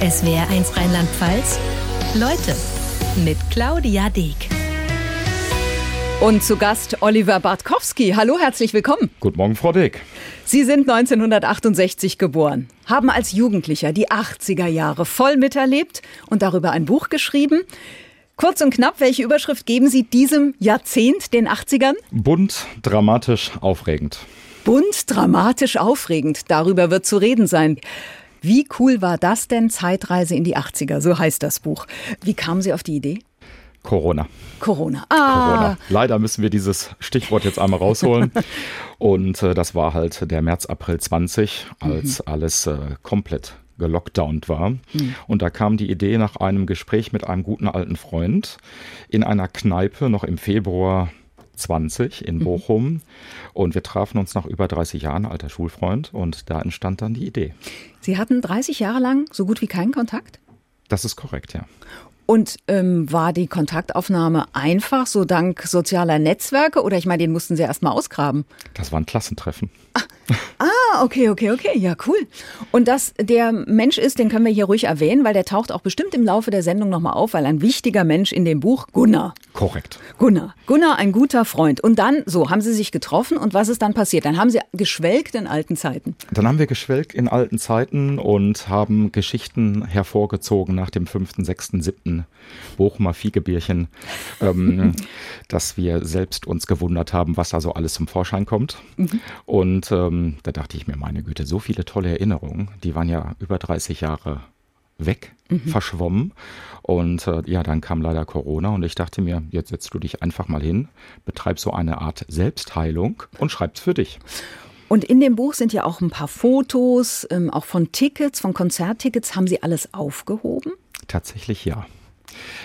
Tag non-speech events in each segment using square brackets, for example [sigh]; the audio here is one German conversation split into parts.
SWR1 Rheinland-Pfalz. Leute mit Claudia Deek. Und zu Gast Oliver Bartkowski. Hallo, herzlich willkommen. Guten Morgen, Frau Deek. Sie sind 1968 geboren, haben als Jugendlicher die 80er Jahre voll miterlebt und darüber ein Buch geschrieben. Kurz und knapp, welche Überschrift geben Sie diesem Jahrzehnt, den 80ern? Bunt, dramatisch, aufregend. Bunt, dramatisch, aufregend. Darüber wird zu reden sein. Wie cool war das denn? Zeitreise in die 80er, so heißt das Buch. Wie kamen Sie auf die Idee? Corona. Corona. Ah. Corona. Leider müssen wir dieses Stichwort jetzt einmal rausholen. [laughs] Und äh, das war halt der März, April 20, als mhm. alles äh, komplett gelockdownt war. Mhm. Und da kam die Idee nach einem Gespräch mit einem guten alten Freund in einer Kneipe noch im Februar 20 in mhm. Bochum. Mhm. Und wir trafen uns nach über 30 Jahren, alter Schulfreund, und da entstand dann die Idee. Sie hatten 30 Jahre lang so gut wie keinen Kontakt? Das ist korrekt, ja. Und ähm, war die Kontaktaufnahme einfach, so dank sozialer Netzwerke? Oder ich meine, den mussten Sie erst mal ausgraben? Das war ein Klassentreffen. Ah, ah, okay, okay, okay. Ja, cool. Und dass der Mensch ist, den können wir hier ruhig erwähnen, weil der taucht auch bestimmt im Laufe der Sendung nochmal auf, weil ein wichtiger Mensch in dem Buch, Gunnar. Korrekt. Gunnar. Gunnar, ein guter Freund. Und dann, so, haben Sie sich getroffen und was ist dann passiert? Dann haben Sie geschwelgt in alten Zeiten. Dann haben wir geschwelgt in alten Zeiten und haben Geschichten hervorgezogen nach dem fünften, sechsten, siebten Bochumer Fiegebierchen, ähm, [laughs] dass wir selbst uns gewundert haben, was da so alles zum Vorschein kommt. Mhm. Und ähm, da dachte ich mir, meine Güte, so viele tolle Erinnerungen, die waren ja über 30 Jahre weg, mhm. verschwommen. Und äh, ja, dann kam leider Corona und ich dachte mir, jetzt setzt du dich einfach mal hin, betreib so eine Art Selbstheilung und schreib's für dich. Und in dem Buch sind ja auch ein paar Fotos, ähm, auch von Tickets, von Konzerttickets. Haben Sie alles aufgehoben? Tatsächlich ja.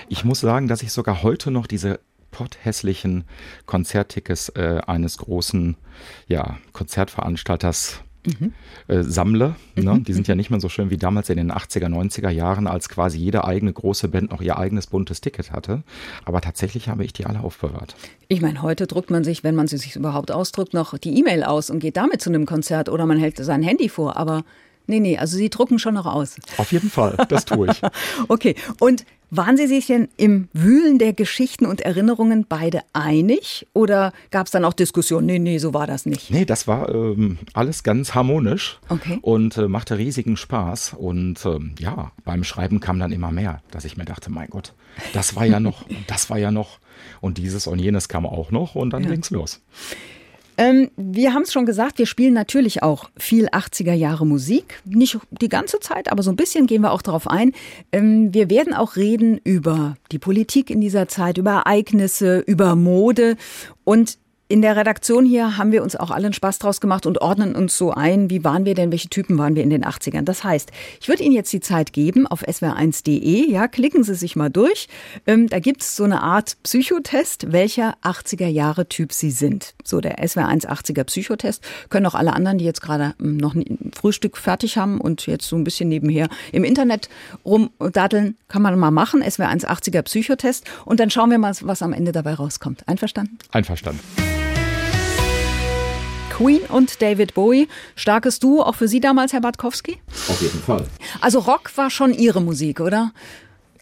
Ich muss sagen, dass ich sogar heute noch diese potthässlichen Konzerttickets äh, eines großen ja, Konzertveranstalters Mhm. Äh, sammle. Ne? Mhm. Die sind ja nicht mehr so schön wie damals in den 80er, 90er Jahren, als quasi jede eigene große Band noch ihr eigenes buntes Ticket hatte. Aber tatsächlich habe ich die alle aufbewahrt. Ich meine, heute druckt man sich, wenn man sie sich überhaupt ausdruckt, noch die E-Mail aus und geht damit zu einem Konzert oder man hält sein Handy vor. Aber nee, nee, also Sie drucken schon noch aus. Auf jeden Fall, das tue ich. [laughs] okay, und waren Sie sich denn im Wühlen der Geschichten und Erinnerungen beide einig oder gab es dann auch Diskussionen? Nee, nee, so war das nicht. Nee, das war ähm, alles ganz harmonisch okay. und äh, machte riesigen Spaß. Und ähm, ja, beim Schreiben kam dann immer mehr, dass ich mir dachte, mein Gott, das war ja noch, [laughs] das war ja noch und dieses und jenes kam auch noch und dann ja. ging's los. Ähm, wir haben es schon gesagt, wir spielen natürlich auch viel 80er Jahre Musik. Nicht die ganze Zeit, aber so ein bisschen gehen wir auch darauf ein. Ähm, wir werden auch reden über die Politik in dieser Zeit, über Ereignisse, über Mode. Und in der Redaktion hier haben wir uns auch allen Spaß draus gemacht und ordnen uns so ein, wie waren wir denn, welche Typen waren wir in den 80ern. Das heißt, ich würde Ihnen jetzt die Zeit geben auf swr1.de, ja, klicken Sie sich mal durch. Ähm, da gibt es so eine Art Psychotest, welcher 80er Jahre Typ Sie sind. So der SWR1 80er Psychotest. Können auch alle anderen, die jetzt gerade ähm, noch ein Frühstück fertig haben und jetzt so ein bisschen nebenher im Internet rumdaddeln, kann man mal machen. SWR1 80er Psychotest. Und dann schauen wir mal, was am Ende dabei rauskommt. Einverstanden? Einverstanden. Queen und David Bowie. Starkes Duo, auch für Sie damals, Herr Bartkowski? Auf jeden Fall. Also Rock war schon Ihre Musik, oder?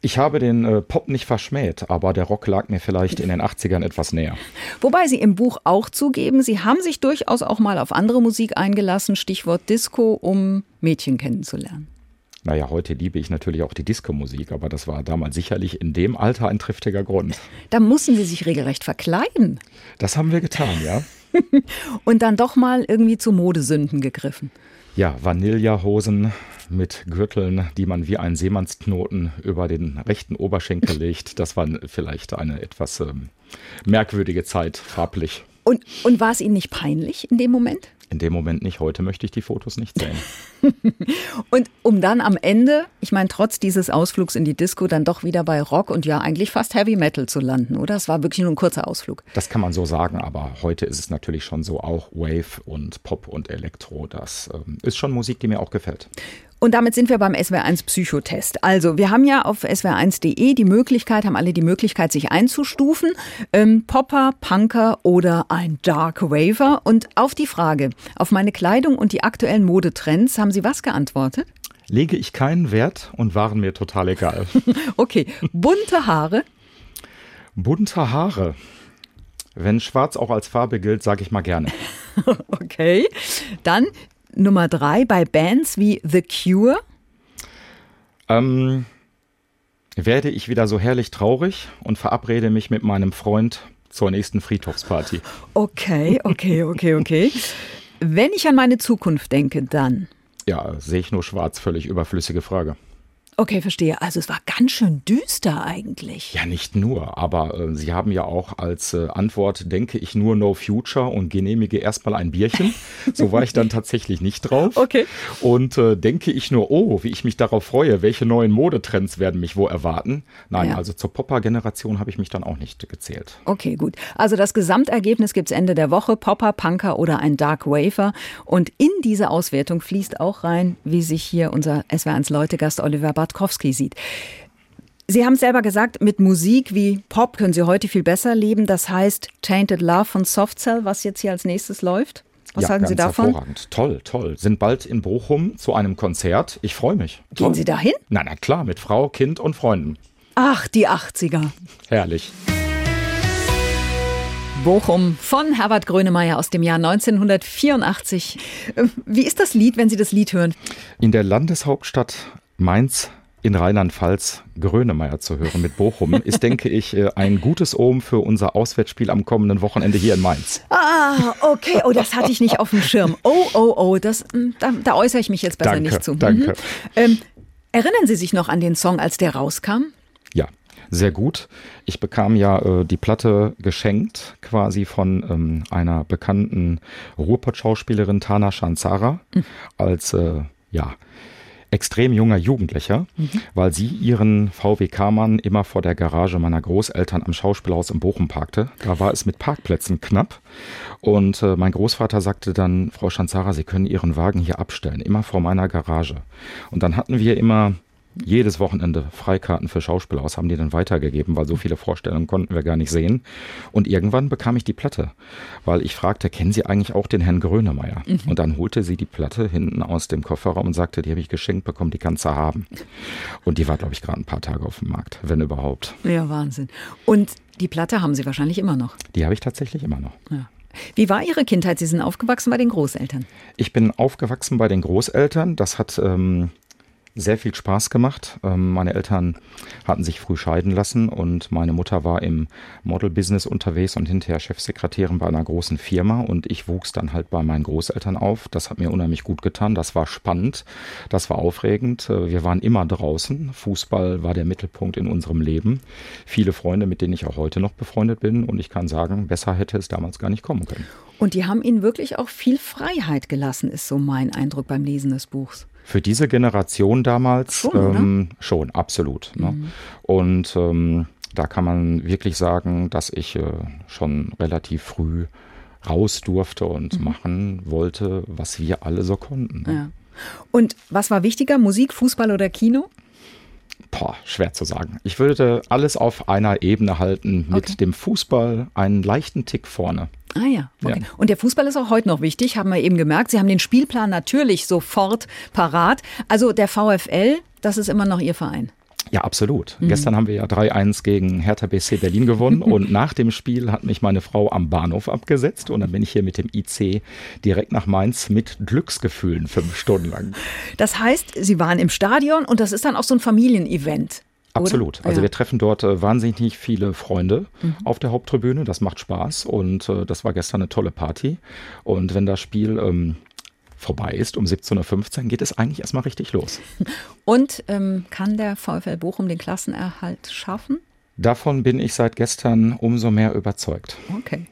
Ich habe den äh, Pop nicht verschmäht, aber der Rock lag mir vielleicht in den 80ern etwas näher. Wobei Sie im Buch auch zugeben, Sie haben sich durchaus auch mal auf andere Musik eingelassen, Stichwort Disco, um Mädchen kennenzulernen. Naja, heute liebe ich natürlich auch die Disco-Musik, aber das war damals sicherlich in dem Alter ein triftiger Grund. Da mussten Sie sich regelrecht verkleiden. Das haben wir getan, ja. [laughs] und dann doch mal irgendwie zu Modesünden gegriffen. Ja, Vanillehosen mit Gürteln, die man wie ein Seemannsknoten über den rechten Oberschenkel [laughs] legt. Das war vielleicht eine etwas ähm, merkwürdige Zeit, farblich. Und, und war es Ihnen nicht peinlich in dem Moment? In dem Moment nicht. Heute möchte ich die Fotos nicht sehen. [laughs] und um dann am Ende, ich meine, trotz dieses Ausflugs in die Disco, dann doch wieder bei Rock und ja eigentlich fast Heavy Metal zu landen, oder? Es war wirklich nur ein kurzer Ausflug. Das kann man so sagen, aber heute ist es natürlich schon so auch Wave und Pop und Elektro. Das ähm, ist schon Musik, die mir auch gefällt. Und damit sind wir beim SWR1 Psychotest. Also, wir haben ja auf swr1.de die Möglichkeit, haben alle die Möglichkeit, sich einzustufen. Ähm, Popper, Punker oder ein Dark Waver. Und auf die Frage, auf meine Kleidung und die aktuellen Modetrends, haben Sie was geantwortet? lege ich keinen Wert und waren mir total egal. [laughs] okay, bunte Haare. Bunte Haare. Wenn schwarz auch als Farbe gilt, sage ich mal gerne. [laughs] okay. Dann Nummer drei bei Bands wie The Cure. Ähm, werde ich wieder so herrlich traurig und verabrede mich mit meinem Freund zur nächsten Friedhofsparty. Okay, okay, okay, okay. Wenn ich an meine Zukunft denke, dann. Ja, sehe ich nur schwarz, völlig überflüssige Frage. Okay, verstehe. Also es war ganz schön düster eigentlich. Ja, nicht nur, aber äh, Sie haben ja auch als äh, Antwort, denke ich nur No Future und genehmige erstmal ein Bierchen. [laughs] so war ich dann tatsächlich nicht drauf. Okay. Und äh, denke ich nur, oh, wie ich mich darauf freue, welche neuen Modetrends werden mich wo erwarten. Nein, ja. also zur Popper-Generation habe ich mich dann auch nicht gezählt. Okay, gut. Also das Gesamtergebnis gibt es Ende der Woche. Popper, Punker oder ein Dark Wafer. Und in diese Auswertung fließt auch rein, wie sich hier unser SW1 Leutegast Oliver Bart Bartkowski sieht. Sie haben selber gesagt, mit Musik wie Pop können Sie heute viel besser leben. Das heißt Tainted Love von Soft Cell, was jetzt hier als nächstes läuft. Was ja, halten ganz Sie davon? Hervorragend. Toll, toll. Sind bald in Bochum zu einem Konzert. Ich freue mich. Gehen toll. Sie dahin? Na, na klar, mit Frau, Kind und Freunden. Ach, die 80er. Herrlich. Bochum von Herbert Grönemeyer aus dem Jahr 1984. Wie ist das Lied, wenn Sie das Lied hören? In der Landeshauptstadt Mainz in Rheinland-Pfalz Grönemeyer zu hören mit Bochum, [laughs] ist, denke ich, äh, ein gutes Ohm für unser Auswärtsspiel am kommenden Wochenende hier in Mainz. Ah, okay. Oh, das hatte ich nicht auf dem Schirm. Oh, oh, oh, das, hm, da, da äußere ich mich jetzt besser danke, nicht zu. Danke. Mhm. Ähm, erinnern Sie sich noch an den Song, als der rauskam? Ja, sehr gut. Ich bekam ja äh, die Platte geschenkt, quasi von ähm, einer bekannten Ruhrpott-Schauspielerin Tana Shanzara, mhm. als äh, ja extrem junger Jugendlicher, mhm. weil sie ihren VW-Mann immer vor der Garage meiner Großeltern am Schauspielhaus in Bochum parkte. Da war es mit Parkplätzen knapp. Und äh, mein Großvater sagte dann, Frau Schanzara, Sie können Ihren Wagen hier abstellen, immer vor meiner Garage. Und dann hatten wir immer jedes Wochenende Freikarten für Schauspieler aus, haben die dann weitergegeben, weil so viele Vorstellungen konnten wir gar nicht sehen. Und irgendwann bekam ich die Platte, weil ich fragte, kennen Sie eigentlich auch den Herrn Grönemeyer? Mhm. Und dann holte sie die Platte hinten aus dem Kofferraum und sagte, die habe ich geschenkt bekommen, die kannst du haben. Und die war, glaube ich, gerade ein paar Tage auf dem Markt, wenn überhaupt. Ja, Wahnsinn. Und die Platte haben Sie wahrscheinlich immer noch? Die habe ich tatsächlich immer noch. Ja. Wie war Ihre Kindheit? Sie sind aufgewachsen bei den Großeltern. Ich bin aufgewachsen bei den Großeltern. Das hat ähm, sehr viel Spaß gemacht. Ähm, meine Eltern hatten sich früh scheiden lassen und meine Mutter war im Model-Business unterwegs und hinterher Chefsekretärin bei einer großen Firma und ich wuchs dann halt bei meinen Großeltern auf. Das hat mir unheimlich gut getan. Das war spannend. Das war aufregend. Äh, wir waren immer draußen. Fußball war der Mittelpunkt in unserem Leben. Viele Freunde, mit denen ich auch heute noch befreundet bin und ich kann sagen, besser hätte es damals gar nicht kommen können. Und die haben Ihnen wirklich auch viel Freiheit gelassen, ist so mein Eindruck beim Lesen des Buchs. Für diese Generation damals schon, ähm, schon absolut. Ne? Mhm. Und ähm, da kann man wirklich sagen, dass ich äh, schon relativ früh raus durfte und mhm. machen wollte, was wir alle so konnten. Ne? Ja. Und was war wichtiger, Musik, Fußball oder Kino? Boah, schwer zu sagen. Ich würde alles auf einer Ebene halten mit okay. dem Fußball einen leichten Tick vorne. Ah ja, okay. Ja. Und der Fußball ist auch heute noch wichtig, haben wir eben gemerkt. Sie haben den Spielplan natürlich sofort parat. Also der VfL, das ist immer noch Ihr Verein. Ja, absolut. Mhm. Gestern haben wir ja 3-1 gegen Hertha BC Berlin gewonnen [laughs] und nach dem Spiel hat mich meine Frau am Bahnhof abgesetzt und dann bin ich hier mit dem IC direkt nach Mainz mit Glücksgefühlen fünf Stunden lang. Das heißt, Sie waren im Stadion und das ist dann auch so ein Familienevent. Absolut. Also ja. wir treffen dort äh, wahnsinnig viele Freunde mhm. auf der Haupttribüne. Das macht Spaß und äh, das war gestern eine tolle Party. Und wenn das Spiel ähm, vorbei ist, um 17.15 Uhr, geht es eigentlich erstmal richtig los. [laughs] Und ähm, kann der VfL Bochum den Klassenerhalt schaffen? Davon bin ich seit gestern umso mehr überzeugt. Okay.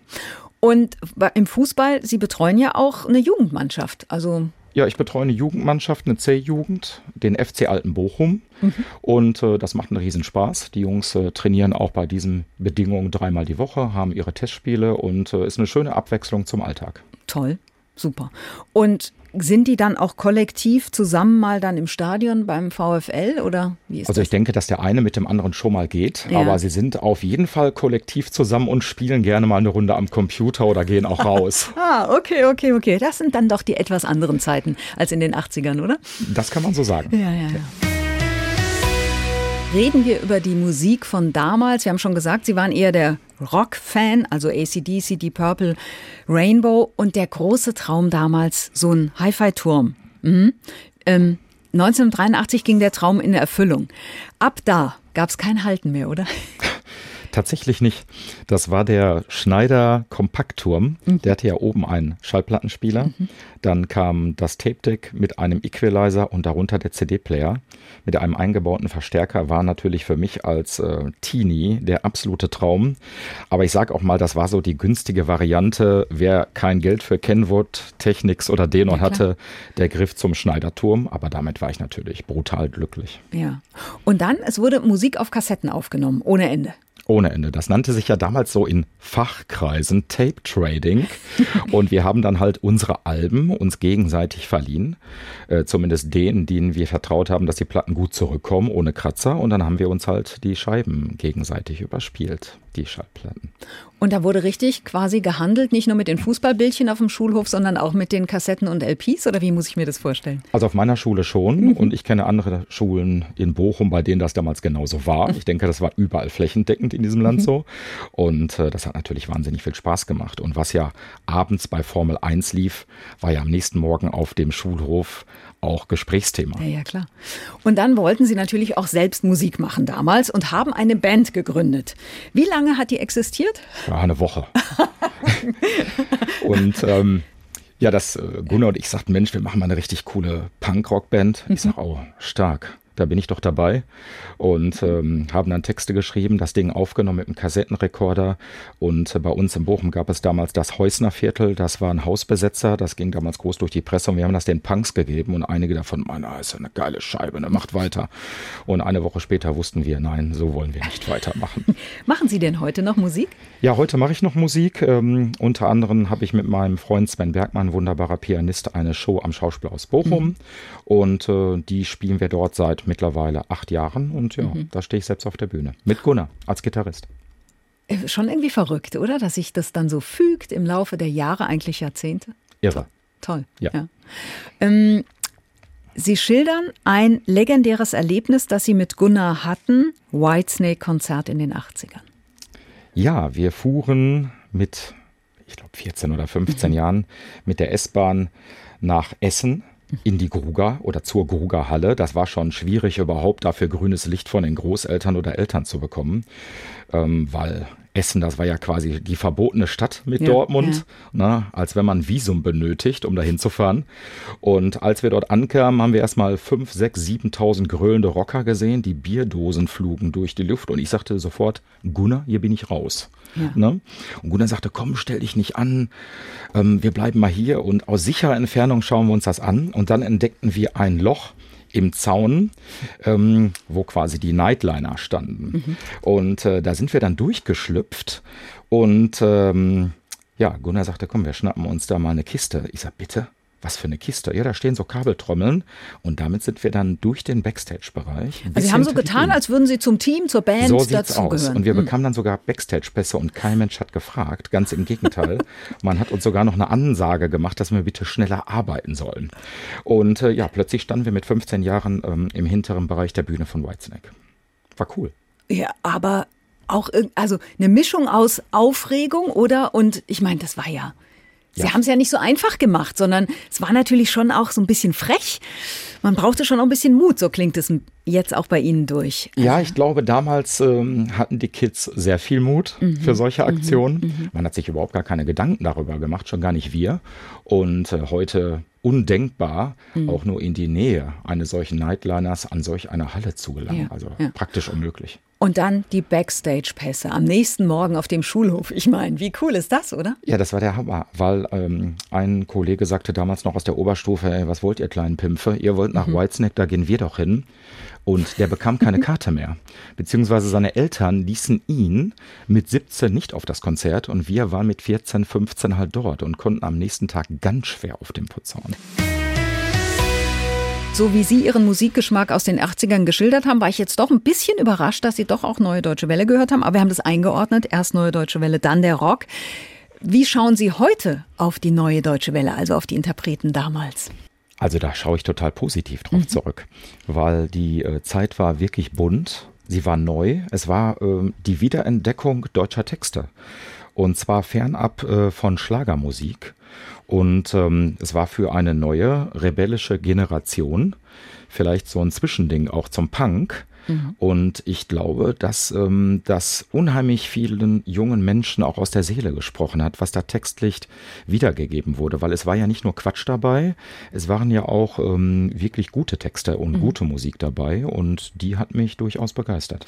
Und im Fußball, Sie betreuen ja auch eine Jugendmannschaft. Also ja, ich betreue eine Jugendmannschaft, eine C-Jugend, den FC Alten Bochum. Mhm. Und äh, das macht einen Riesenspaß. Die Jungs äh, trainieren auch bei diesen Bedingungen dreimal die Woche, haben ihre Testspiele und äh, ist eine schöne Abwechslung zum Alltag. Toll. super. Und sind die dann auch kollektiv zusammen mal dann im Stadion beim VfL oder wie ist Also ich denke, dass der eine mit dem anderen schon mal geht, ja. aber sie sind auf jeden Fall kollektiv zusammen und spielen gerne mal eine Runde am Computer oder gehen auch raus. [laughs] ah, okay, okay, okay. Das sind dann doch die etwas anderen Zeiten als in den 80ern, oder? Das kann man so sagen. Ja, ja, ja. Reden wir über die Musik von damals. Wir haben schon gesagt, Sie waren eher der Rock-Fan, also ACDC, Deep Purple, Rainbow und der große Traum damals, so ein Hi-Fi-Turm. Mhm. Ähm, 1983 ging der Traum in Erfüllung. Ab da gab es kein Halten mehr, oder? [laughs] Tatsächlich nicht. Das war der Schneider Kompaktturm. Mhm. Der hatte ja oben einen Schallplattenspieler. Mhm. Dann kam das Tape Deck mit einem Equalizer und darunter der CD-Player. Mit einem eingebauten Verstärker war natürlich für mich als äh, Teenie der absolute Traum. Aber ich sage auch mal, das war so die günstige Variante. Wer kein Geld für Kenwood, Technics oder Denon ja, hatte, der griff zum Schneiderturm. Aber damit war ich natürlich brutal glücklich. Ja. Und dann, es wurde Musik auf Kassetten aufgenommen, ohne Ende. Ohne Ende. Das nannte sich ja damals so in Fachkreisen Tape Trading. [laughs] und wir haben dann halt unsere Alben uns gegenseitig verliehen. Äh, zumindest denen, denen wir vertraut haben, dass die Platten gut zurückkommen, ohne Kratzer. Und dann haben wir uns halt die Scheiben gegenseitig überspielt die Schallplatten. Und da wurde richtig quasi gehandelt, nicht nur mit den Fußballbildchen auf dem Schulhof, sondern auch mit den Kassetten und LPs? Oder wie muss ich mir das vorstellen? Also auf meiner Schule schon. Mhm. Und ich kenne andere Schulen in Bochum, bei denen das damals genauso war. Ich denke, das war überall flächendeckend in diesem Land mhm. so. Und äh, das hat natürlich wahnsinnig viel Spaß gemacht. Und was ja abends bei Formel 1 lief, war ja am nächsten Morgen auf dem Schulhof auch Gesprächsthema. Ja, ja, klar. Und dann wollten Sie natürlich auch selbst Musik machen damals und haben eine Band gegründet. Wie lange hat die existiert? Ja, eine Woche. [laughs] und ähm, ja, das äh, Gunnar und ich sagten, Mensch, wir machen mal eine richtig coole Punkrock-Band. Ich mhm. sag, oh, stark da bin ich doch dabei und ähm, haben dann Texte geschrieben, das Ding aufgenommen mit einem Kassettenrekorder und äh, bei uns in Bochum gab es damals das Heusner Viertel, das war ein Hausbesetzer, das ging damals groß durch die Presse und wir haben das den Punks gegeben und einige davon meinen, ah, ist ja eine geile Scheibe, ne, macht weiter und eine Woche später wussten wir, nein, so wollen wir nicht weitermachen. [laughs] Machen Sie denn heute noch Musik? Ja, heute mache ich noch Musik. Ähm, unter anderem habe ich mit meinem Freund Sven Bergmann, wunderbarer Pianist, eine Show am Schauspielhaus Bochum mhm. und äh, die spielen wir dort seit mittlerweile acht Jahren und ja, mhm. da stehe ich selbst auf der Bühne. Mit Gunnar als Gitarrist. Äh, schon irgendwie verrückt, oder? Dass sich das dann so fügt im Laufe der Jahre, eigentlich Jahrzehnte. Irre. Toll. Ja. ja. Ähm, Sie schildern ein legendäres Erlebnis, das Sie mit Gunnar hatten, Whitesnake-Konzert in den 80ern. Ja, wir fuhren mit, ich glaube, 14 oder 15 mhm. [laughs] Jahren mit der S-Bahn nach Essen in die Gruger oder zur Gruger Halle. Das war schon schwierig, überhaupt dafür grünes Licht von den Großeltern oder Eltern zu bekommen, ähm, weil Essen, das war ja quasi die verbotene Stadt mit ja, Dortmund, ja. Na, als wenn man Visum benötigt, um da hinzufahren. Und als wir dort ankamen, haben wir erstmal 5, 6, 7.000 grölende Rocker gesehen. Die Bierdosen flogen durch die Luft und ich sagte sofort, Gunnar, hier bin ich raus. Ja. Ne? Und Gunnar sagte, komm, stell dich nicht an, ähm, wir bleiben mal hier und aus sicherer Entfernung schauen wir uns das an. Und dann entdeckten wir ein Loch im Zaun, ähm, wo quasi die Nightliner standen. Mhm. Und äh, da sind wir dann durchgeschlüpft und ähm, ja, Gunnar sagte, komm, wir schnappen uns da mal eine Kiste. Ich sag, bitte? Was für eine Kiste? Ja, da stehen so Kabeltrommeln und damit sind wir dann durch den Backstage-Bereich. Also Sie haben so getan, als würden Sie zum Team, zur Band so dazugehören. Und wir hm. bekamen dann sogar Backstage-Pässe und kein Mensch hat gefragt. Ganz im Gegenteil. [laughs] Man hat uns sogar noch eine Ansage gemacht, dass wir bitte schneller arbeiten sollen. Und äh, ja, plötzlich standen wir mit 15 Jahren ähm, im hinteren Bereich der Bühne von Whitesnake. War cool. Ja, aber auch also eine Mischung aus Aufregung oder und ich meine, das war ja Sie ja. haben es ja nicht so einfach gemacht, sondern es war natürlich schon auch so ein bisschen frech. Man brauchte schon auch ein bisschen Mut, so klingt es jetzt auch bei Ihnen durch. Also ja, ich glaube, damals ähm, hatten die Kids sehr viel Mut mhm. für solche mhm. Aktionen. Mhm. Man hat sich überhaupt gar keine Gedanken darüber gemacht, schon gar nicht wir. Und äh, heute undenkbar, mhm. auch nur in die Nähe eines solchen Nightliners an solch einer Halle zu gelangen. Ja, also ja. praktisch unmöglich. Und dann die Backstage-Pässe am nächsten Morgen auf dem Schulhof. Ich meine, wie cool ist das, oder? Ja, das war der Hammer, weil ähm, ein Kollege sagte damals noch aus der Oberstufe, ey, was wollt ihr kleinen Pimpfe? Ihr wollt nach mhm. Whitesnake, da gehen wir doch hin. Und der bekam keine [laughs] Karte mehr. Beziehungsweise seine Eltern ließen ihn mit 17 nicht auf das Konzert und wir waren mit 14, 15 halt dort und konnten am nächsten Tag ganz schwer auf dem Putz hauen. So wie Sie Ihren Musikgeschmack aus den 80ern geschildert haben, war ich jetzt doch ein bisschen überrascht, dass Sie doch auch Neue Deutsche Welle gehört haben. Aber wir haben das eingeordnet. Erst Neue Deutsche Welle, dann der Rock. Wie schauen Sie heute auf die Neue Deutsche Welle, also auf die Interpreten damals? Also da schaue ich total positiv drauf mhm. zurück, weil die äh, Zeit war wirklich bunt. Sie war neu. Es war äh, die Wiederentdeckung deutscher Texte. Und zwar fernab äh, von Schlagermusik. Und ähm, es war für eine neue rebellische Generation vielleicht so ein Zwischending auch zum Punk. Mhm. Und ich glaube, dass ähm, das unheimlich vielen jungen Menschen auch aus der Seele gesprochen hat, was da textlich wiedergegeben wurde. Weil es war ja nicht nur Quatsch dabei, es waren ja auch ähm, wirklich gute Texte und mhm. gute Musik dabei. Und die hat mich durchaus begeistert.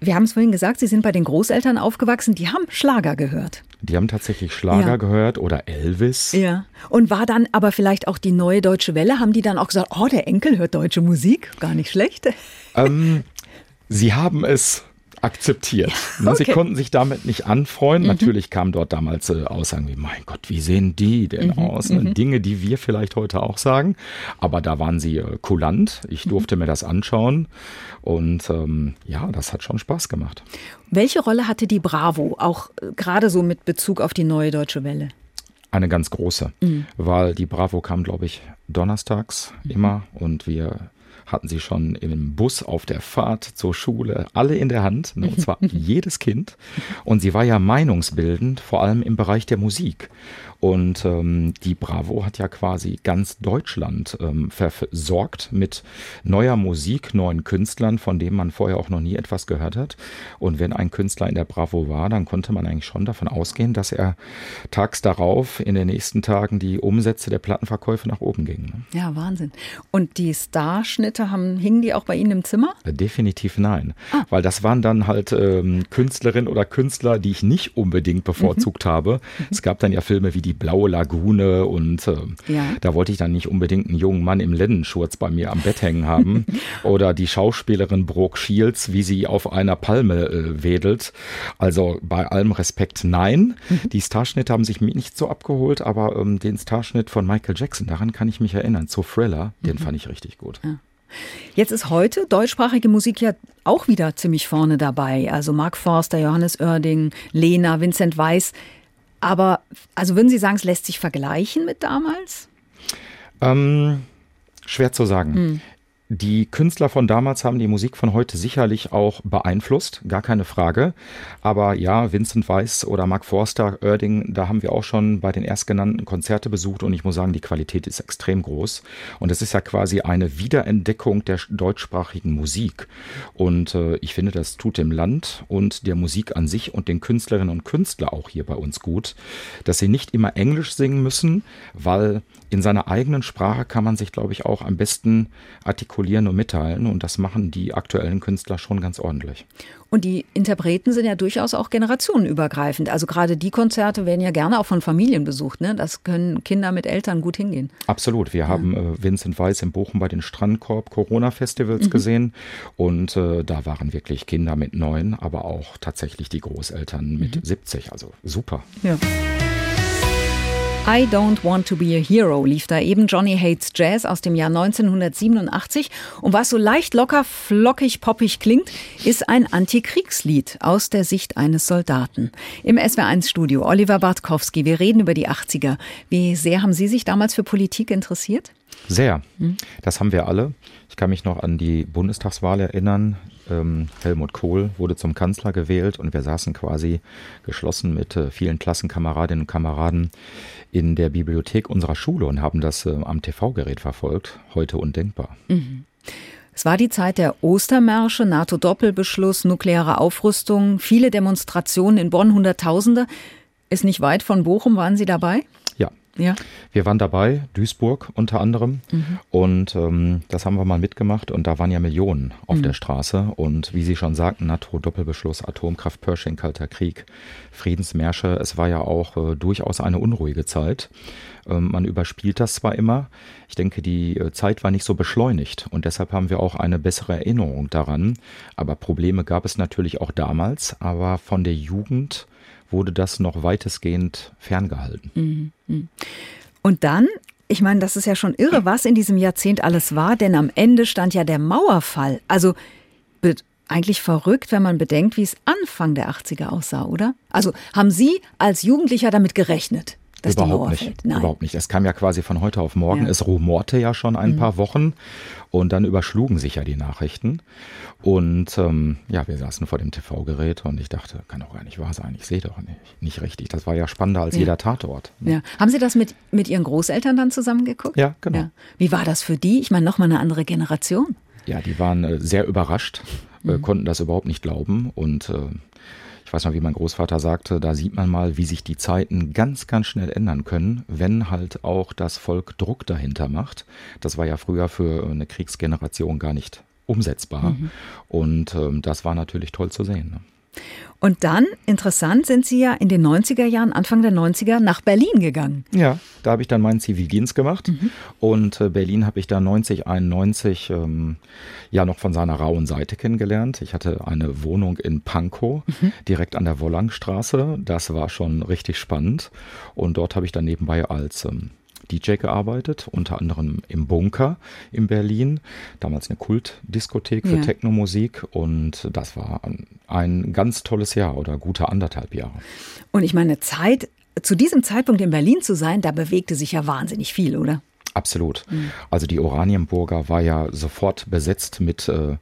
Wir haben es vorhin gesagt, Sie sind bei den Großeltern aufgewachsen, die haben Schlager gehört. Die haben tatsächlich Schlager ja. gehört oder Elvis. Ja. Und war dann aber vielleicht auch die neue deutsche Welle, haben die dann auch gesagt, oh, der Enkel hört deutsche Musik, gar nicht schlecht. Ähm, sie haben es akzeptiert. Ja, okay. Sie konnten sich damit nicht anfreuen. Mhm. Natürlich kamen dort damals äh, Aussagen wie, mein Gott, wie sehen die denn mhm. aus? Ne? Mhm. Dinge, die wir vielleicht heute auch sagen. Aber da waren sie äh, kulant. Ich mhm. durfte mir das anschauen. Und ähm, ja, das hat schon Spaß gemacht. Welche Rolle hatte die Bravo, auch äh, gerade so mit Bezug auf die neue deutsche Welle? Eine ganz große, mhm. weil die Bravo kam, glaube ich, donnerstags mhm. immer und wir hatten sie schon im Bus auf der Fahrt zur Schule alle in der Hand, ne, und zwar [laughs] jedes Kind. Und sie war ja meinungsbildend, vor allem im Bereich der Musik. Und ähm, die Bravo hat ja quasi ganz Deutschland ähm, versorgt mit neuer Musik, neuen Künstlern, von denen man vorher auch noch nie etwas gehört hat. Und wenn ein Künstler in der Bravo war, dann konnte man eigentlich schon davon ausgehen, dass er tags darauf in den nächsten Tagen die Umsätze der Plattenverkäufe nach oben gingen. Ne? Ja, Wahnsinn. Und die Starschnitte haben, hingen die auch bei Ihnen im Zimmer? Äh, definitiv nein. Ah. Weil das waren dann halt ähm, Künstlerinnen oder Künstler, die ich nicht unbedingt bevorzugt mhm. habe. Es gab dann ja Filme wie die die blaue Lagune und äh, ja. da wollte ich dann nicht unbedingt einen jungen Mann im Lennenschurz bei mir am Bett hängen haben [laughs] oder die Schauspielerin Brooke Shields, wie sie auf einer Palme äh, wedelt. Also bei allem Respekt nein. Mhm. Die Starschnitte haben sich nicht so abgeholt, aber ähm, den Starschnitt von Michael Jackson, daran kann ich mich erinnern, zu Thriller, den mhm. fand ich richtig gut. Ja. Jetzt ist heute deutschsprachige Musik ja auch wieder ziemlich vorne dabei. Also Mark Forster, Johannes Oerding, Lena, Vincent Weiss. Aber, also würden Sie sagen, es lässt sich vergleichen mit damals? Ähm, schwer zu sagen. Hm. Die Künstler von damals haben die Musik von heute sicherlich auch beeinflusst, gar keine Frage. Aber ja, Vincent Weiss oder Mark Forster, Oerding, da haben wir auch schon bei den erstgenannten Konzerte besucht und ich muss sagen, die Qualität ist extrem groß. Und es ist ja quasi eine Wiederentdeckung der deutschsprachigen Musik. Und äh, ich finde, das tut dem Land und der Musik an sich und den Künstlerinnen und Künstlern auch hier bei uns gut, dass sie nicht immer Englisch singen müssen, weil in seiner eigenen Sprache kann man sich, glaube ich, auch am besten artikulieren und mitteilen. Und das machen die aktuellen Künstler schon ganz ordentlich. Und die Interpreten sind ja durchaus auch generationenübergreifend. Also gerade die Konzerte werden ja gerne auch von Familien besucht. Ne? Das können Kinder mit Eltern gut hingehen. Absolut. Wir ja. haben äh, Vincent Weiss in Bochum bei den Strandkorb Corona-Festivals mhm. gesehen. Und äh, da waren wirklich Kinder mit neun, aber auch tatsächlich die Großeltern mit mhm. 70. Also super. Ja. I Don't Want to Be a Hero lief da eben Johnny Hates Jazz aus dem Jahr 1987. Und was so leicht locker, flockig, poppig klingt, ist ein Antikriegslied aus der Sicht eines Soldaten. Im SWR1-Studio Oliver Bartkowski. Wir reden über die 80er. Wie sehr haben Sie sich damals für Politik interessiert? Sehr. Hm? Das haben wir alle. Ich kann mich noch an die Bundestagswahl erinnern. Ähm, Helmut Kohl wurde zum Kanzler gewählt und wir saßen quasi geschlossen mit äh, vielen Klassenkameradinnen und Kameraden in der Bibliothek unserer Schule und haben das äh, am TV-Gerät verfolgt. Heute undenkbar. Mhm. Es war die Zeit der Ostermärsche, NATO-Doppelbeschluss, nukleare Aufrüstung, viele Demonstrationen in Bonn, Hunderttausende. Ist nicht weit von Bochum, waren Sie dabei? Ja. Wir waren dabei, Duisburg unter anderem. Mhm. Und ähm, das haben wir mal mitgemacht. Und da waren ja Millionen auf mhm. der Straße. Und wie Sie schon sagten, NATO-Doppelbeschluss, Atomkraft, Pershing, Kalter Krieg, Friedensmärsche. Es war ja auch äh, durchaus eine unruhige Zeit. Ähm, man überspielt das zwar immer. Ich denke, die äh, Zeit war nicht so beschleunigt. Und deshalb haben wir auch eine bessere Erinnerung daran. Aber Probleme gab es natürlich auch damals. Aber von der Jugend wurde das noch weitestgehend ferngehalten. Mhm. mhm. Und dann, ich meine, das ist ja schon irre, was in diesem Jahrzehnt alles war, denn am Ende stand ja der Mauerfall. Also eigentlich verrückt, wenn man bedenkt, wie es Anfang der 80er aussah, oder? Also haben Sie als Jugendlicher damit gerechnet? Dass überhaupt nicht. Nein. Überhaupt nicht. Es kam ja quasi von heute auf morgen. Ja. Es rumorte ja schon ein mhm. paar Wochen und dann überschlugen sich ja die Nachrichten. Und ähm, ja, wir saßen vor dem TV-Gerät und ich dachte, kann doch gar nicht wahr sein. Ich sehe doch nicht, nicht richtig. Das war ja spannender als ja. jeder Tatort. Ja. Haben Sie das mit, mit Ihren Großeltern dann zusammengeguckt? Ja, genau. Ja. Wie war das für die? Ich meine, nochmal eine andere Generation. Ja, die waren äh, sehr überrascht, äh, mhm. konnten das überhaupt nicht glauben und äh, ich weiß noch, wie mein Großvater sagte, da sieht man mal, wie sich die Zeiten ganz, ganz schnell ändern können, wenn halt auch das Volk Druck dahinter macht. Das war ja früher für eine Kriegsgeneration gar nicht umsetzbar. Mhm. Und ähm, das war natürlich toll zu sehen. Ne? Und dann, interessant, sind Sie ja in den 90er Jahren, Anfang der 90er, nach Berlin gegangen. Ja, da habe ich dann meinen Zivildienst gemacht. Mhm. Und äh, Berlin habe ich da 90, 91 ähm, ja noch von seiner rauen Seite kennengelernt. Ich hatte eine Wohnung in Pankow, mhm. direkt an der Wollangstraße. Das war schon richtig spannend. Und dort habe ich dann nebenbei als ähm, DJ gearbeitet, unter anderem im Bunker in Berlin, damals eine Kultdiskothek für ja. Technomusik und das war ein, ganz tolles Jahr oder gute anderthalb Jahre. Und ich meine, Zeit, zu diesem Zeitpunkt in Berlin zu sein, da bewegte sich ja wahnsinnig viel, oder? Absolut. Mhm. Also die Oranienburger war ja sofort besetzt mit äh,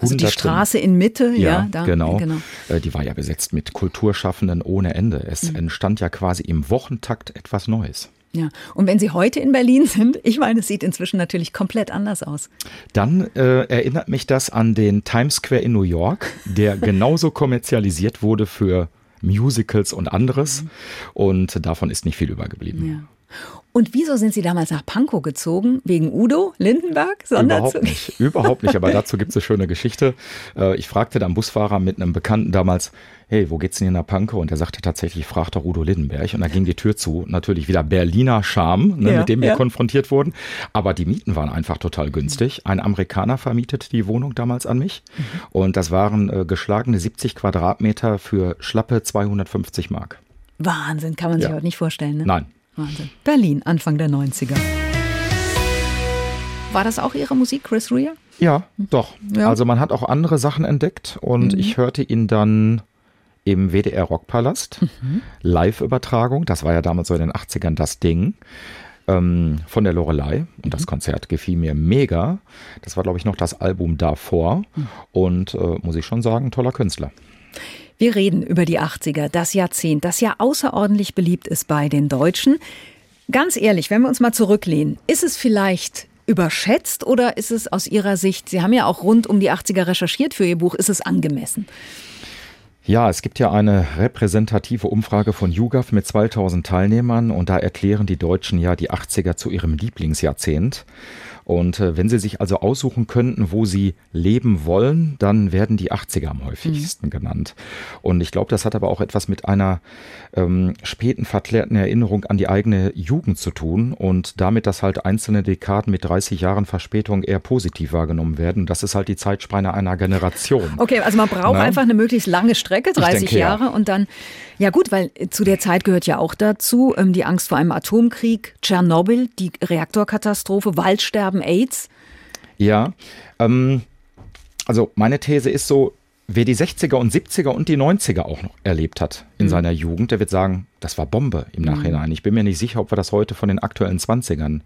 also die Straße in Mitte, ja, ja da, genau. genau. Äh, die war ja besetzt mit Kulturschaffenden ohne Ende. Es mhm. entstand ja quasi im Wochentakt etwas Neues. Ja, und wenn Sie heute in Berlin sind, ich meine, es sieht inzwischen natürlich komplett anders aus. Dann äh, erinnert mich das an den Times Square in New York, der [laughs] genauso kommerzialisiert wurde für Musicals und anderes. Mhm. Und davon ist nicht viel übergeblieben. Ja. Und wieso sind Sie damals nach Pankow gezogen? Wegen Udo Lindenberg? Sonderzug? Überhaupt nicht, überhaupt nicht. Aber dazu gibt es eine schöne Geschichte. Äh, ich fragte dann Busfahrer mit einem Bekannten damals, hey, wo geht's denn hier nach Pankow? Und er sagte tatsächlich, fragt doch Udo Lindenberg. Und da ging die Tür zu. Natürlich wieder Berliner Charme, ne, ja, mit dem wir ja. konfrontiert wurden. Aber die Mieten waren einfach total günstig. Ein Amerikaner vermietet die Wohnung damals an mich. Mhm. Und das waren äh, geschlagene 70 Quadratmeter für schlappe 250 Mark. Wahnsinn, kann man sich ja. heute nicht vorstellen. Ne? Nein, Wahnsinn. Berlin, Anfang der 90er. War das auch Ihre Musik, Chris Rea? Ja, doch. Ja. Also man hat auch andere Sachen entdeckt und mhm. ich hörte ihn dann im WDR Rockpalast. Mhm. Live-Übertragung, das war ja damals so in den 80ern das Ding. Ähm, von der Lorelei und mhm. das Konzert gefiel mir mega. Das war, glaube ich, noch das Album davor mhm. und äh, muss ich schon sagen, toller Künstler. Wir reden über die 80er, das Jahrzehnt, das ja außerordentlich beliebt ist bei den Deutschen. Ganz ehrlich, wenn wir uns mal zurücklehnen, ist es vielleicht überschätzt oder ist es aus Ihrer Sicht, Sie haben ja auch rund um die 80er recherchiert für Ihr Buch, ist es angemessen? Ja, es gibt ja eine repräsentative Umfrage von YouGov mit 2000 Teilnehmern und da erklären die Deutschen ja die 80er zu ihrem Lieblingsjahrzehnt. Und äh, wenn Sie sich also aussuchen könnten, wo Sie leben wollen, dann werden die 80er am häufigsten mhm. genannt. Und ich glaube, das hat aber auch etwas mit einer ähm, späten verklärten Erinnerung an die eigene Jugend zu tun und damit, dass halt einzelne Dekaden mit 30 Jahren Verspätung eher positiv wahrgenommen werden. Das ist halt die Zeitspanne einer Generation. Okay, also man braucht Na? einfach eine möglichst lange Strecke, 30 denke, Jahre ja. und dann, ja gut, weil zu der Zeit gehört ja auch dazu ähm, die Angst vor einem Atomkrieg, Tschernobyl, die Reaktorkatastrophe, Waldsterben, AIDS. Ja, ähm, also meine These ist so, wer die 60er und 70er und die 90er auch noch erlebt hat in mhm. seiner Jugend, der wird sagen, das war Bombe im mhm. Nachhinein. Ich bin mir nicht sicher, ob wir das heute von den aktuellen 20ern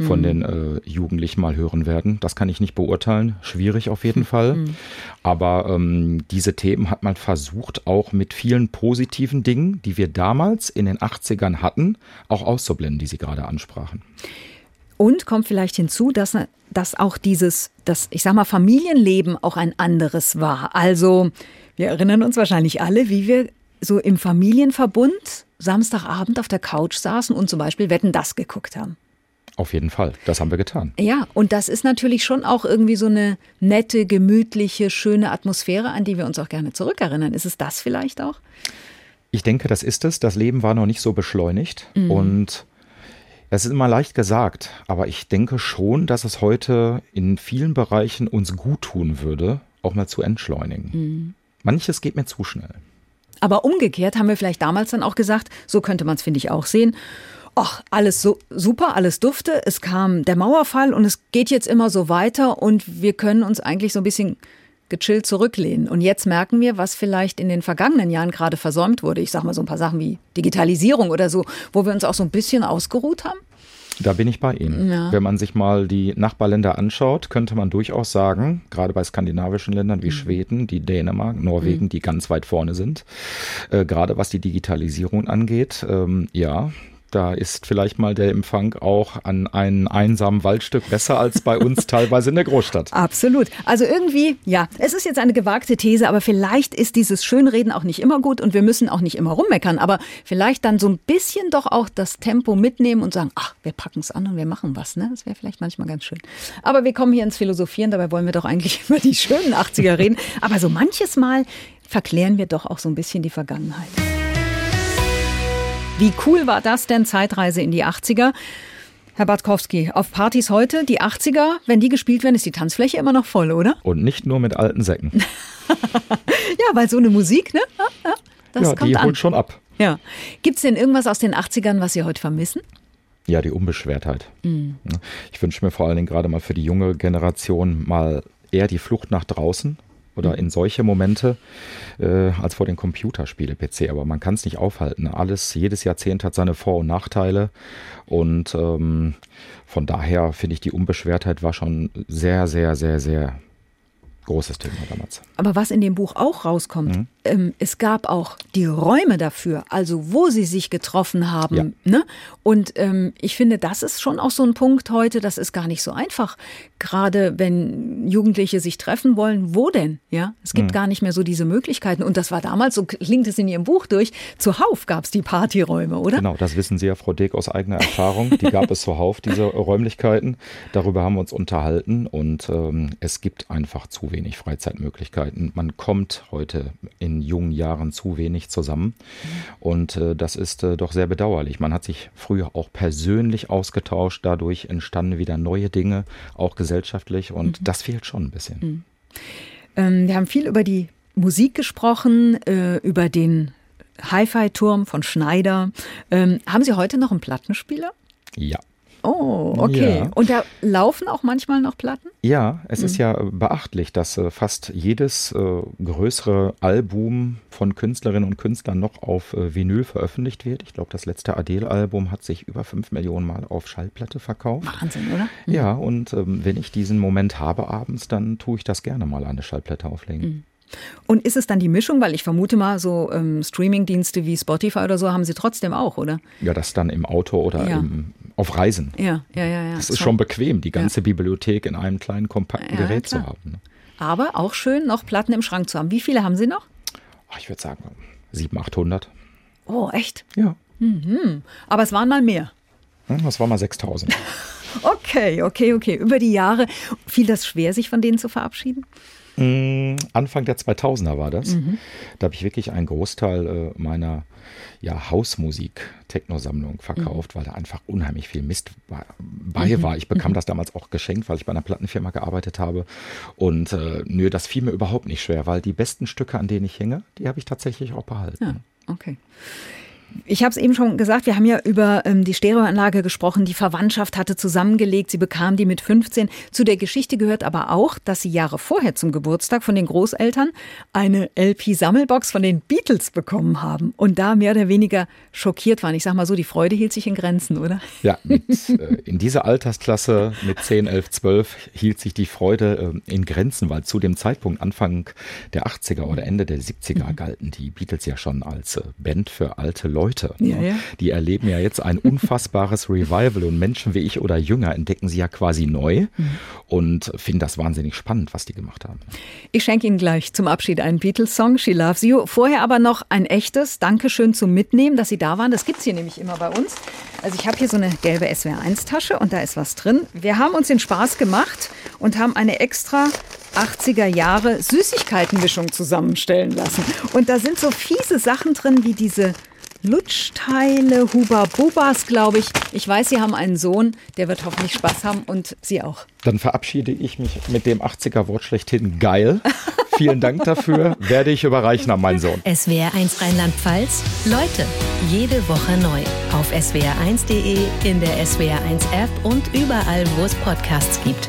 von mhm. den äh, Jugendlichen mal hören werden. Das kann ich nicht beurteilen. Schwierig auf jeden [laughs] Fall. Mhm. Aber ähm, diese Themen hat man versucht, auch mit vielen positiven Dingen, die wir damals in den 80ern hatten, auch auszublenden, die Sie gerade ansprachen. Und kommt vielleicht hinzu, dass, dass auch dieses, das, ich sag mal, Familienleben auch ein anderes war. Also, wir erinnern uns wahrscheinlich alle, wie wir so im Familienverbund Samstagabend auf der Couch saßen und zum Beispiel Wetten das geguckt haben. Auf jeden Fall, das haben wir getan. Ja, und das ist natürlich schon auch irgendwie so eine nette, gemütliche, schöne Atmosphäre, an die wir uns auch gerne zurückerinnern. Ist es das vielleicht auch? Ich denke, das ist es. Das Leben war noch nicht so beschleunigt mhm. und es ist immer leicht gesagt, aber ich denke schon, dass es heute in vielen Bereichen uns gut tun würde, auch mal zu entschleunigen. Mhm. Manches geht mir zu schnell. Aber umgekehrt haben wir vielleicht damals dann auch gesagt, so könnte man es, finde ich, auch sehen. Ach, alles so super, alles dufte. Es kam der Mauerfall und es geht jetzt immer so weiter und wir können uns eigentlich so ein bisschen gechillt zurücklehnen. Und jetzt merken wir, was vielleicht in den vergangenen Jahren gerade versäumt wurde. Ich sage mal so ein paar Sachen wie Digitalisierung oder so, wo wir uns auch so ein bisschen ausgeruht haben. Da bin ich bei Ihnen. Ja. Wenn man sich mal die Nachbarländer anschaut, könnte man durchaus sagen, gerade bei skandinavischen Ländern wie mhm. Schweden, die Dänemark, Norwegen, mhm. die ganz weit vorne sind, äh, gerade was die Digitalisierung angeht, ähm, ja, da ist vielleicht mal der Empfang auch an einem einsamen Waldstück besser als bei uns [laughs] teilweise in der Großstadt. Absolut. Also irgendwie, ja, es ist jetzt eine gewagte These, aber vielleicht ist dieses Schönreden auch nicht immer gut und wir müssen auch nicht immer rummeckern, aber vielleicht dann so ein bisschen doch auch das Tempo mitnehmen und sagen, ach, wir packen es an und wir machen was. Ne? Das wäre vielleicht manchmal ganz schön. Aber wir kommen hier ins Philosophieren, dabei wollen wir doch eigentlich [laughs] über die schönen 80er reden. Aber so manches Mal verklären wir doch auch so ein bisschen die Vergangenheit. Wie cool war das denn, Zeitreise in die 80er? Herr Bartkowski, auf Partys heute, die 80er, wenn die gespielt werden, ist die Tanzfläche immer noch voll, oder? Und nicht nur mit alten Säcken. [laughs] ja, weil so eine Musik, ne? Das ja, die an. holt schon ab. Ja. Gibt es denn irgendwas aus den 80ern, was Sie heute vermissen? Ja, die Unbeschwertheit. Mhm. Ich wünsche mir vor allen Dingen gerade mal für die junge Generation mal eher die Flucht nach draußen, oder in solche Momente äh, als vor den Computerspiele-PC. Aber man kann es nicht aufhalten. Alles, jedes Jahrzehnt hat seine Vor- und Nachteile. Und ähm, von daher finde ich, die Unbeschwertheit war schon sehr, sehr, sehr, sehr großes Thema damals. Aber was in dem Buch auch rauskommt, mhm. Ähm, es gab auch die Räume dafür, also wo sie sich getroffen haben. Ja. Ne? Und ähm, ich finde, das ist schon auch so ein Punkt heute, das ist gar nicht so einfach. Gerade wenn Jugendliche sich treffen wollen, wo denn? Ja, es gibt mhm. gar nicht mehr so diese Möglichkeiten. Und das war damals, so klingt es in Ihrem Buch durch, zuhauf gab es die Partyräume, oder? Genau, das wissen Sie ja, Frau Deck, aus eigener Erfahrung. Die gab es zuhauf, diese Räumlichkeiten. Darüber haben wir uns unterhalten und ähm, es gibt einfach zu wenig Freizeitmöglichkeiten. Man kommt heute in jungen Jahren zu wenig zusammen. Und äh, das ist äh, doch sehr bedauerlich. Man hat sich früher auch persönlich ausgetauscht. Dadurch entstanden wieder neue Dinge, auch gesellschaftlich. Und mhm. das fehlt schon ein bisschen. Mhm. Ähm, wir haben viel über die Musik gesprochen, äh, über den Hi-Fi-Turm von Schneider. Ähm, haben Sie heute noch einen Plattenspieler? Ja. Oh, okay. Ja. Und da laufen auch manchmal noch Platten? Ja, es mhm. ist ja beachtlich, dass äh, fast jedes äh, größere Album von Künstlerinnen und Künstlern noch auf äh, Vinyl veröffentlicht wird. Ich glaube, das letzte Adele-Album hat sich über fünf Millionen Mal auf Schallplatte verkauft. Wahnsinn, oder? Mhm. Ja, und ähm, wenn ich diesen Moment habe abends, dann tue ich das gerne mal an eine Schallplatte auflegen. Mhm. Und ist es dann die Mischung? Weil ich vermute mal, so ähm, Streaming-Dienste wie Spotify oder so haben Sie trotzdem auch, oder? Ja, das dann im Auto oder ja. im, auf Reisen. Ja, ja, ja. ja. Das ist schon bequem, die ganze ja. Bibliothek in einem kleinen, kompakten ja, Gerät klar. zu haben. Ne? Aber auch schön, noch Platten im Schrank zu haben. Wie viele haben Sie noch? Ich würde sagen 700, 800. Oh, echt? Ja. Mhm. Aber es waren mal mehr. Das war mal 6000. [laughs] okay, okay, okay. Über die Jahre fiel das schwer, sich von denen zu verabschieden? Mm, Anfang der 2000er war das. Mhm. Da habe ich wirklich einen Großteil äh, meiner ja, Hausmusik, Techno-Sammlung verkauft, mhm. weil da einfach unheimlich viel Mist bei mhm. war. Ich bekam mhm. das damals auch geschenkt, weil ich bei einer Plattenfirma gearbeitet habe. Und äh, nö, das fiel mir überhaupt nicht schwer, weil die besten Stücke, an denen ich hänge, die habe ich tatsächlich auch behalten. Ja, okay. Ich habe es eben schon gesagt, wir haben ja über ähm, die Stereoanlage gesprochen. Die Verwandtschaft hatte zusammengelegt, sie bekam die mit 15. Zu der Geschichte gehört aber auch, dass sie Jahre vorher zum Geburtstag von den Großeltern eine LP-Sammelbox von den Beatles bekommen haben und da mehr oder weniger schockiert waren. Ich sag mal so, die Freude hielt sich in Grenzen, oder? Ja, mit, äh, in dieser Altersklasse mit 10, 11, 12 hielt sich die Freude äh, in Grenzen, weil zu dem Zeitpunkt Anfang der 80er oder Ende der 70er mhm. galten die Beatles ja schon als äh, Band für alte Leute. Ja, ja. Die erleben ja jetzt ein unfassbares [laughs] Revival und Menschen wie ich oder Jünger entdecken sie ja quasi neu Mhm. und finden das wahnsinnig spannend, was die gemacht haben. Ich schenke Ihnen gleich zum Abschied einen Beatles-Song, She Loves You. Vorher aber noch ein echtes Dankeschön zum Mitnehmen, dass Sie da waren. Das gibt's hier nämlich immer bei uns. Also ich habe hier so eine gelbe SWR1-Tasche und da ist was drin. Wir haben uns den Spaß gemacht und haben eine extra 80er Jahre Süßigkeitenmischung zusammenstellen lassen. Und da sind so fiese Sachen drin wie diese Lutschteile, Huba Bubas, glaube ich. Ich weiß, Sie haben einen Sohn, der wird hoffentlich Spaß haben und Sie auch. Dann verabschiede ich mich mit dem 80er-Wort schlechthin geil. Vielen Dank dafür. Werde ich überreichen an meinen Sohn. SWR1 Rheinland-Pfalz. Leute, jede Woche neu. Auf swr1.de, in der SWR1 App und überall, wo es Podcasts gibt.